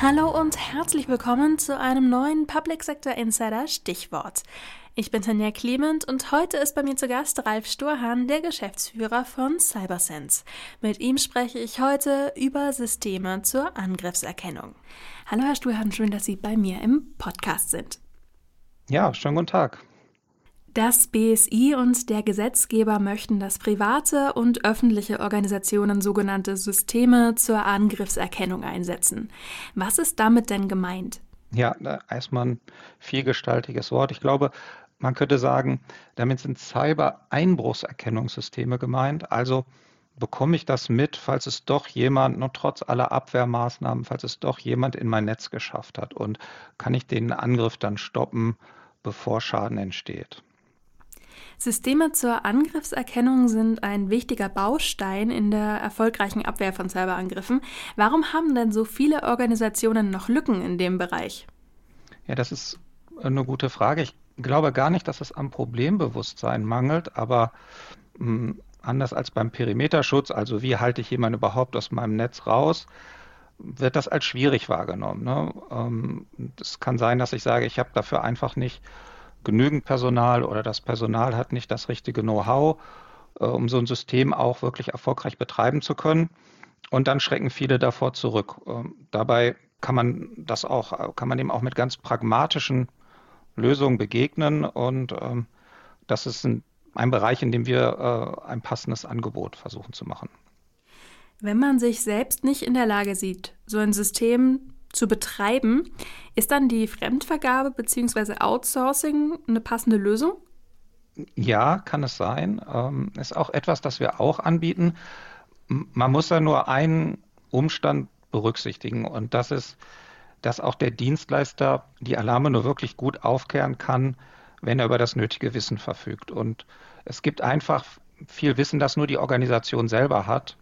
Hallo und herzlich willkommen zu einem neuen Public Sector Insider Stichwort. Ich bin Tanja Clement und heute ist bei mir zu Gast Ralf Sturhahn, der Geschäftsführer von CyberSense. Mit ihm spreche ich heute über Systeme zur Angriffserkennung. Hallo Herr Sturhahn, schön, dass Sie bei mir im Podcast sind. Ja, schönen guten Tag. Das BSI und der Gesetzgeber möchten, dass private und öffentliche Organisationen sogenannte Systeme zur Angriffserkennung einsetzen. Was ist damit denn gemeint? Ja, da erstmal ein vielgestaltiges Wort. Ich glaube, man könnte sagen, damit sind Cyber-Einbruchserkennungssysteme gemeint. Also bekomme ich das mit, falls es doch jemand, noch trotz aller Abwehrmaßnahmen, falls es doch jemand in mein Netz geschafft hat und kann ich den Angriff dann stoppen, bevor Schaden entsteht. Systeme zur Angriffserkennung sind ein wichtiger Baustein in der erfolgreichen Abwehr von Cyberangriffen. Warum haben denn so viele Organisationen noch Lücken in dem Bereich? Ja, das ist eine gute Frage. Ich glaube gar nicht, dass es am Problembewusstsein mangelt, aber mh, hm, anders als beim Perimeterschutz, also wie halte ich jemanden überhaupt aus meinem Netz raus, wird das als schwierig wahrgenommen. Ne? Es ähm, kann sein, dass ich sage, ich habe dafür einfach nicht genügend Personal oder das Personal hat nicht das richtige Know-how, äh, um so ein System auch wirklich erfolgreich betreiben zu können. Und dann schrecken viele davor zurück. Ähm, dabei kann man das auch, kann man dem auch mit ganz pragmatischen Lösungen begegnen. Und ähm, das ist ein, ein, Bereich, in dem wir äh, ein passendes Angebot versuchen zu machen. Wenn man sich selbst nicht in der Lage sieht, so ein System zu betreiben, ist dann die Fremdvergabe bzw. Outsourcing eine passende Lösung? Ja, kann es sein. Ähm, ist auch etwas, das wir auch anbieten. Man muss da nur einen Umstand berücksichtigen und das ist, dass auch der Dienstleister die Alarme nur wirklich gut aufkehren kann, wenn er über das nötige Wissen verfügt. Und es gibt einfach viel Wissen, das nur die Organisation selber hat.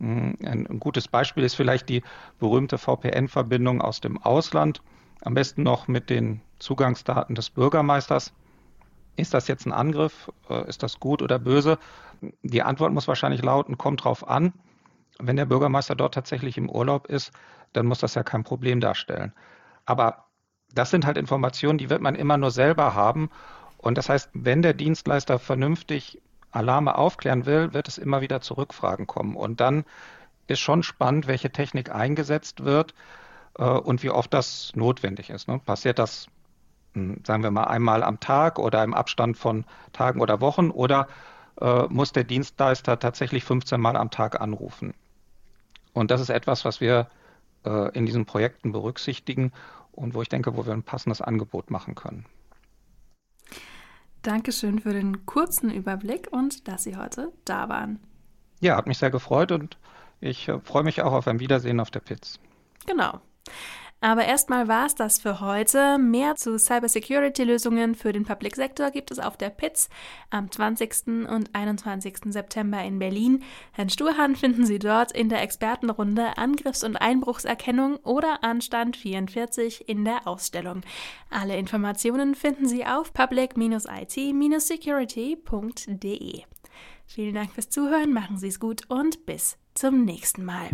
Hm, ein, gutes Beispiel ist vielleicht die berühmte VPN-Verbindung aus dem Ausland, am besten noch mit den Zugangsdaten des Bürgermeisters. Ist das jetzt ein Angriff? Äh, ist das gut oder böse? Die Antwort muss wahrscheinlich lauten, kommt drauf an. Wenn der Bürgermeister dort tatsächlich im Urlaub ist, dann muss das ja kein Problem darstellen. Aber das sind halt Informationen, die wird man immer nur selber haben. Und das heißt, wenn der Dienstleister vernünftig Alarme aufklären will, wird es immer wieder zu Rückfragen kommen. Und dann ist schon spannend, welche Technik eingesetzt wird äh, und wie oft das notwendig ist. Ne? Passiert das, hm, sagen wir mal, einmal am Tag oder im Abstand von Tagen oder Wochen oder äh, muss der Dienstleister tatsächlich 15 Mal am Tag anrufen? Und das ist etwas, was wir äh, in diesen Projekten berücksichtigen und wo ich denke, wo wir ein passendes Angebot machen können. Dankeschön für den kurzen Überblick und dass Sie heute da waren. Ja, hat mich sehr gefreut und ich äh, freue mich auch auf ein Wiedersehen auf der Piz. Genau. Aber erstmal war es das für heute. Mehr zu Cybersecurity-Lösungen für den Public Sector gibt es auf der PITS am 20. und 21. September in Berlin. Herrn Sturhan finden Sie dort in der Expertenrunde Angriffs- und Einbruchserkennung oder Anstand 44 in der Ausstellung. Alle Informationen finden Sie auf public-it-security.de. Vielen Dank fürs Zuhören, machen Sie es gut und bis zum nächsten Mal.